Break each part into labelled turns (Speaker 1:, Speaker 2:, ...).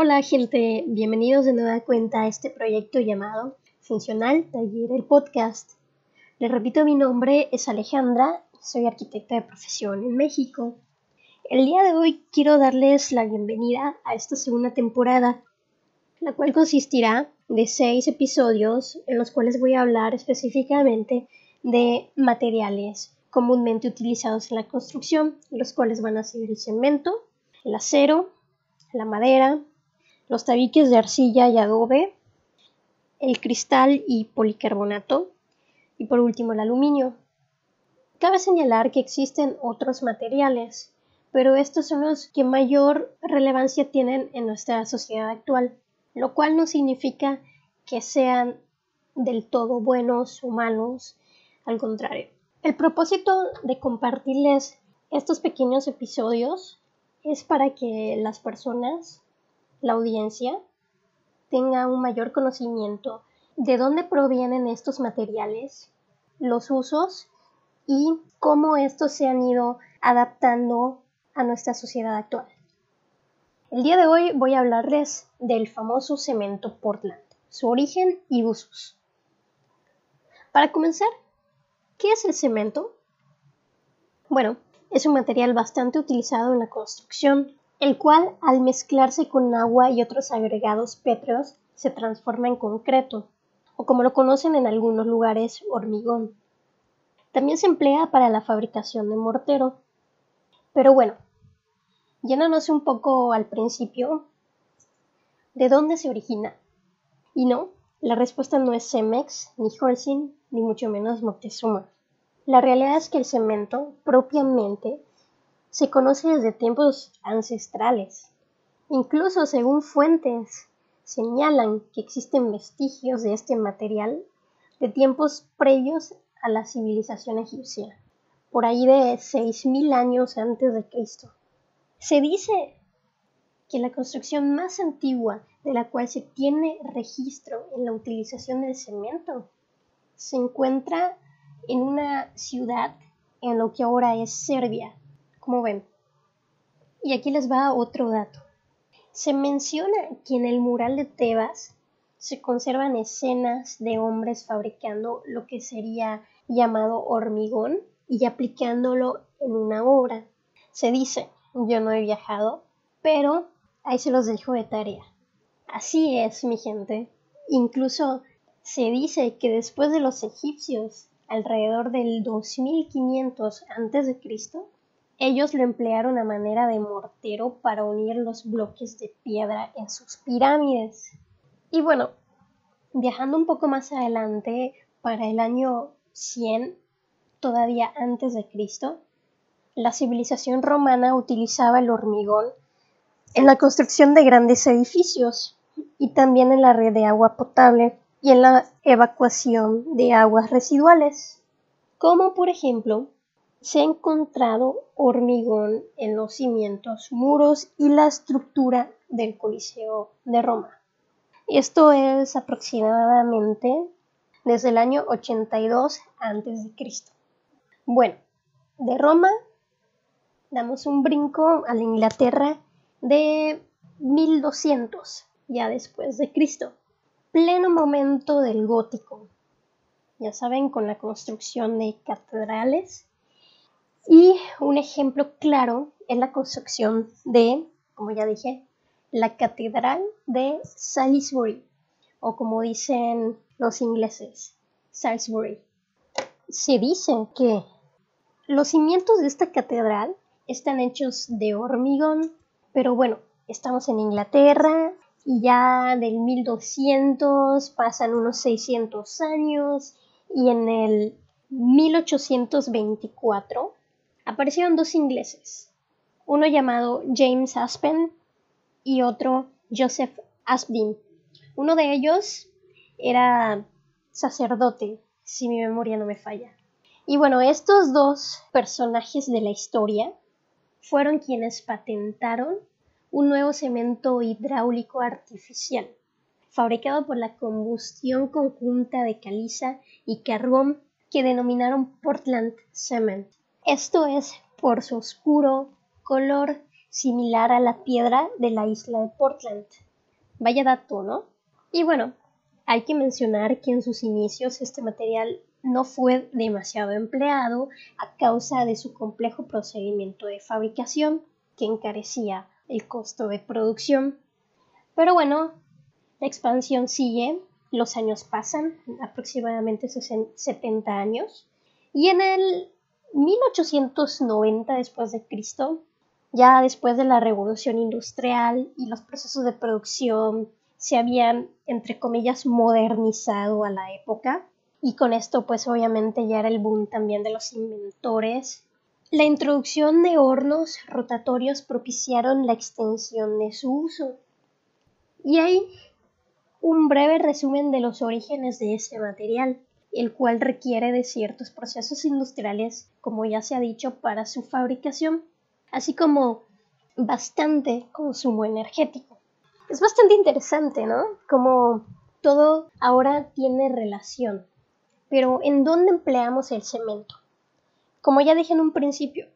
Speaker 1: Hola gente, bienvenidos de nueva cuenta a este proyecto llamado Funcional Taller el Podcast. Les repito, mi nombre es Alejandra, soy arquitecta de profesión en México. El día de hoy quiero darles la bienvenida a esta segunda temporada, la cual consistirá de seis episodios en los cuales voy a hablar específicamente de materiales comúnmente utilizados en la construcción, los cuales van a ser el cemento, el acero, la madera, los tabiques de arcilla y adobe, el cristal y policarbonato y por último el aluminio. Cabe señalar que existen otros materiales, pero estos son los que mayor relevancia tienen en nuestra sociedad actual, lo cual no significa que sean del todo buenos o malos, al contrario. El propósito de compartirles estos pequeños episodios es para que las personas la audiencia tenga un mayor conocimiento de dónde provienen estos materiales, los usos y cómo estos se han ido adaptando a nuestra sociedad actual. El día de hoy voy a hablarles del famoso cemento Portland, su origen y usos. Para comenzar, ¿qué es el cemento? Bueno, es un material bastante utilizado en la construcción, el cual al mezclarse con agua y otros agregados pétreos se transforma en concreto, o como lo conocen en algunos lugares, hormigón. También se emplea para la fabricación de mortero. Pero bueno, llénanos un poco al principio, ¿de dónde se origina? Y no, la respuesta no es Cemex, ni Holcim, ni mucho menos Moctezuma. La realidad es que el cemento, propiamente, se conoce desde tiempos ancestrales. Incluso según fuentes señalan que existen vestigios de este material de tiempos previos a la civilización egipcia, por ahí de 6.000 años antes de Cristo. Se dice que la construcción más antigua de la cual se tiene registro en la utilización del cemento se encuentra en una ciudad en lo que ahora es Serbia, como ven. Y aquí les va otro dato. Se menciona que en el mural de Tebas se conservan escenas de hombres fabricando lo que sería llamado hormigón y aplicándolo en una obra. Se dice, yo no he viajado, pero ahí se los dejo de tarea. Así es, mi gente. Incluso se dice que después de los egipcios, alrededor del 2500 a.C., ellos lo emplearon a manera de mortero para unir los bloques de piedra en sus pirámides. Y bueno, viajando un poco más adelante, para el año 100, todavía antes de Cristo, la civilización romana utilizaba el hormigón en la construcción de grandes edificios y también en la red de agua potable y en la evacuación de aguas residuales, como por ejemplo se ha encontrado hormigón en los cimientos, muros y la estructura del Coliseo de Roma. Esto es aproximadamente desde el año 82 a.C. Bueno, de Roma damos un brinco a la Inglaterra de 1200, ya después de Cristo, pleno momento del gótico. Ya saben, con la construcción de catedrales y un ejemplo claro es la construcción de, como ya dije, la Catedral de Salisbury, o como dicen los ingleses, Salisbury. Se dice que los cimientos de esta catedral están hechos de hormigón, pero bueno, estamos en Inglaterra y ya del 1200 pasan unos 600 años y en el 1824 aparecieron dos ingleses, uno llamado James Aspen y otro Joseph Aspdin. Uno de ellos era sacerdote, si mi memoria no me falla. Y bueno, estos dos personajes de la historia fueron quienes patentaron un nuevo cemento hidráulico artificial, fabricado por la combustión conjunta de caliza y carbón que denominaron Portland Cement. Esto es por su oscuro color similar a la piedra de la isla de Portland. Vaya dato, ¿no? Y bueno, hay que mencionar que en sus inicios este material no fue demasiado empleado a causa de su complejo procedimiento de fabricación que encarecía el costo de producción. Pero bueno, la expansión sigue, los años pasan, aproximadamente 70 años, y en el 1890 después de Cristo, ya después de la revolución industrial y los procesos de producción se habían, entre comillas, modernizado a la época, y con esto pues obviamente ya era el boom también de los inventores. La introducción de hornos rotatorios propiciaron la extensión de su uso. Y hay un breve resumen de los orígenes de este material, el cual requiere de ciertos procesos industriales, como ya se ha dicho, para su fabricación, así como bastante consumo energético. Es bastante interesante, ¿no? Como todo ahora tiene relación. Pero ¿en dónde empleamos el cemento? Como ya dije en un principio,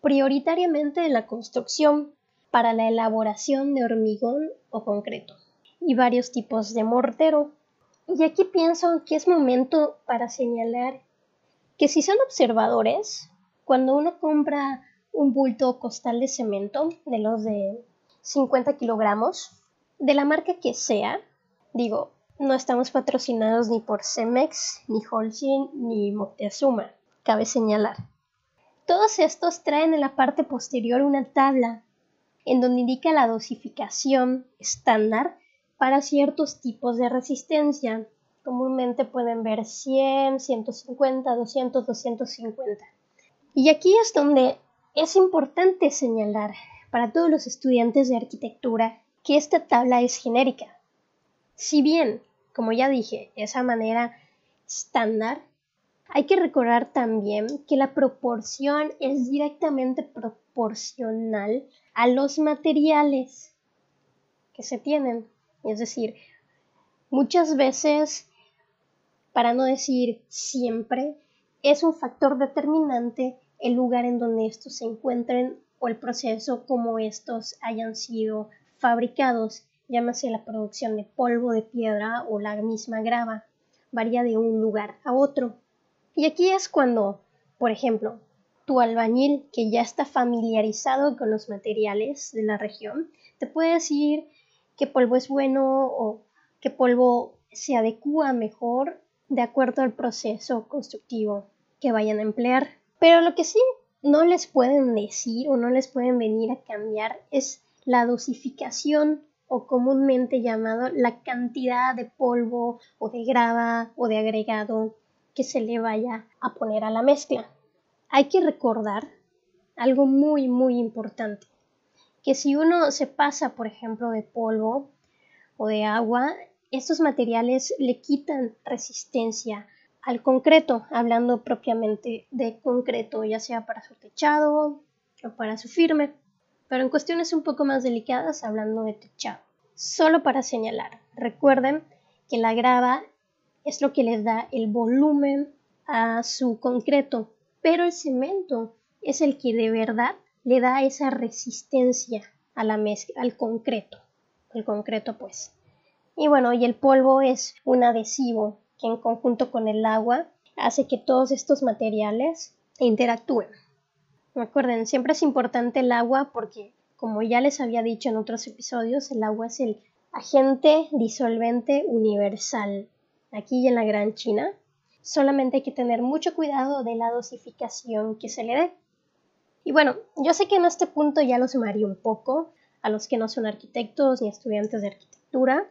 Speaker 1: prioritariamente en la construcción para la elaboración de hormigón o concreto y varios tipos de mortero. Y aquí pienso que es momento para señalar que si son observadores, cuando uno compra un bulto costal de cemento de los de 50 kilogramos, de la marca que sea, digo, no estamos patrocinados ni por Cemex, ni Holcim, ni Moctezuma, cabe señalar. Todos estos traen en la parte posterior una tabla en donde indica la dosificación estándar para ciertos tipos de resistencia. Comúnmente pueden ver 100, 150, 200, 250. Y aquí es donde es importante señalar para todos los estudiantes de arquitectura que esta tabla es genérica. Si bien, como ya dije, esa manera estándar, hay que recordar también que la proporción es directamente proporcional a los materiales que se tienen. Es decir, muchas veces, para no decir siempre, es un factor determinante el lugar en donde estos se encuentren o el proceso como estos hayan sido fabricados llámase la producción de polvo de piedra o la misma grava, varía de un lugar a otro. Y aquí es cuando, por ejemplo, tu albañil que ya está familiarizado con los materiales de la región, te puede decir qué polvo es bueno o qué polvo se adecua mejor de acuerdo al proceso constructivo que vayan a emplear. Pero lo que sí no les pueden decir o no les pueden venir a cambiar es la dosificación o comúnmente llamado la cantidad de polvo o de grava o de agregado que se le vaya a poner a la mezcla. Hay que recordar algo muy muy importante, que si uno se pasa por ejemplo de polvo o de agua, estos materiales le quitan resistencia al concreto, hablando propiamente de concreto, ya sea para su techado o para su firme pero en cuestiones un poco más delicadas hablando de techado. Solo para señalar, recuerden que la grava es lo que le da el volumen a su concreto, pero el cemento es el que de verdad le da esa resistencia a la al concreto, el concreto pues. Y bueno, y el polvo es un adhesivo que en conjunto con el agua hace que todos estos materiales interactúen. Recuerden, siempre es importante el agua porque, como ya les había dicho en otros episodios, el agua es el agente disolvente universal. Aquí en la Gran China, solamente hay que tener mucho cuidado de la dosificación que se le dé. Y bueno, yo sé que en este punto ya los sumaría un poco a los que no son arquitectos ni estudiantes de arquitectura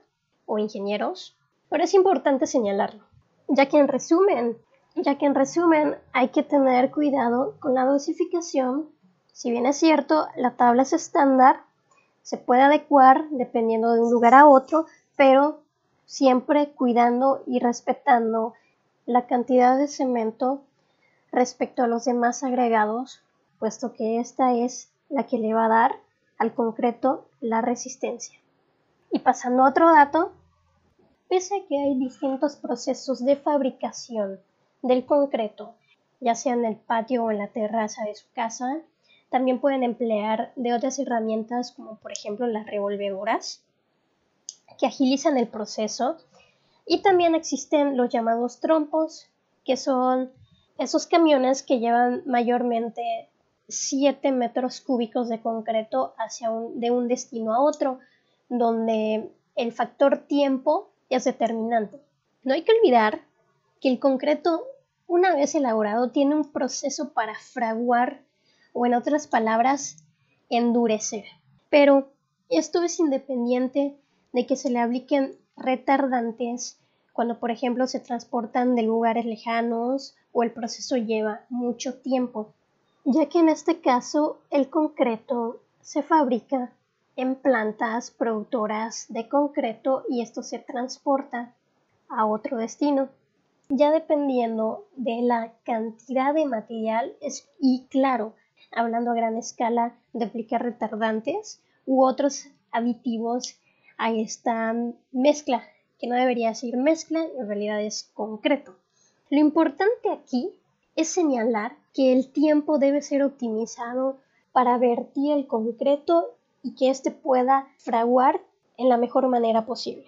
Speaker 1: o ingenieros, pero es importante señalarlo, ya que en resumen, ya que en resumen hay que tener cuidado con la dosificación. Si bien es cierto, la tabla es estándar, se puede adecuar dependiendo de un lugar a otro, pero siempre cuidando y respetando la cantidad de cemento respecto a los demás agregados, puesto que esta es la que le va a dar al concreto la resistencia. Y pasando a otro dato, pese a que hay distintos procesos de fabricación del concreto, ya sea en el patio o en la terraza de su casa. También pueden emplear de otras herramientas como por ejemplo las revolvedoras. que agilizan el proceso. Y también existen los llamados trompos, que son esos camiones que llevan mayormente 7 metros cúbicos de concreto hacia un, de un destino a otro, donde el factor tiempo es determinante. No hay que olvidar que el concreto, una vez elaborado, tiene un proceso para fraguar o, en otras palabras, endurecer. Pero esto es independiente de que se le apliquen retardantes cuando, por ejemplo, se transportan de lugares lejanos o el proceso lleva mucho tiempo, ya que en este caso el concreto se fabrica en plantas productoras de concreto y esto se transporta a otro destino. Ya dependiendo de la cantidad de material y claro, hablando a gran escala de aplicar retardantes u otros aditivos a esta mezcla, que no debería ser mezcla, en realidad es concreto. Lo importante aquí es señalar que el tiempo debe ser optimizado para vertir el concreto y que éste pueda fraguar en la mejor manera posible.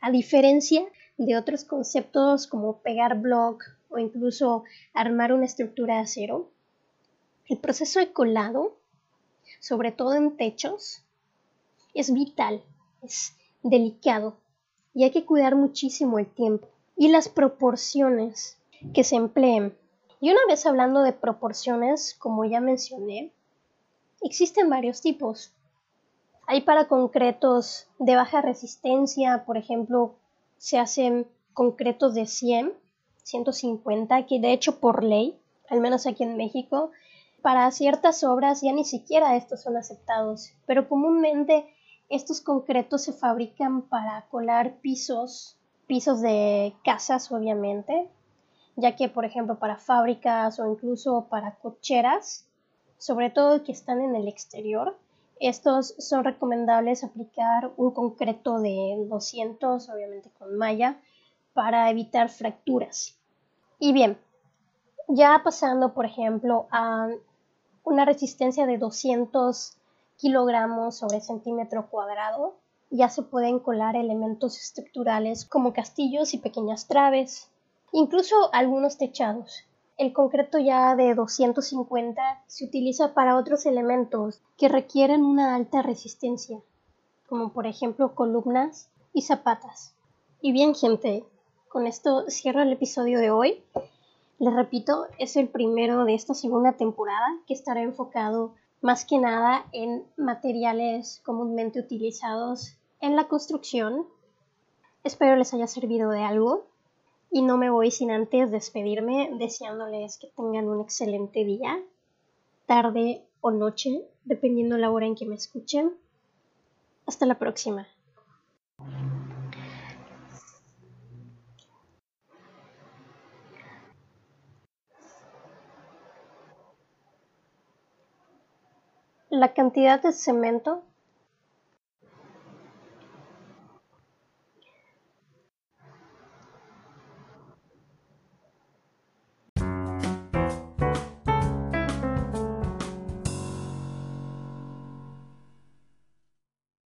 Speaker 1: A diferencia de otros conceptos como pegar block o incluso armar una estructura de acero, el proceso de colado, sobre todo en techos, es vital, es delicado y hay que cuidar muchísimo el tiempo y las proporciones que se empleen. Y una vez hablando de proporciones, como ya mencioné, existen varios tipos. Hay para concretos de baja resistencia, por ejemplo, se hacen concretos de 100, 150, que de hecho por ley, al menos aquí en México, para ciertas obras ya ni siquiera estos son aceptados, pero comúnmente estos concretos se fabrican para colar pisos, pisos de casas obviamente, ya que por ejemplo para fábricas o incluso para cocheras, sobre todo que están en el exterior, estos son recomendables aplicar un concreto de 200, obviamente con malla, para evitar fracturas. Y bien, ya pasando por ejemplo a una resistencia de 200 kilogramos sobre centímetro cuadrado, ya se pueden colar elementos estructurales como castillos y pequeñas traves, incluso algunos techados. El concreto ya de 250 se utiliza para otros elementos que requieren una alta resistencia, como por ejemplo columnas y zapatas. Y bien gente, con esto cierro el episodio de hoy. Les repito, es el primero de esta segunda temporada que estará enfocado más que nada en materiales comúnmente utilizados en la construcción. Espero les haya servido de algo y no me voy sin antes despedirme deseándoles que tengan un excelente día, tarde o noche, dependiendo la hora en que me escuchen. Hasta la próxima. La cantidad de cemento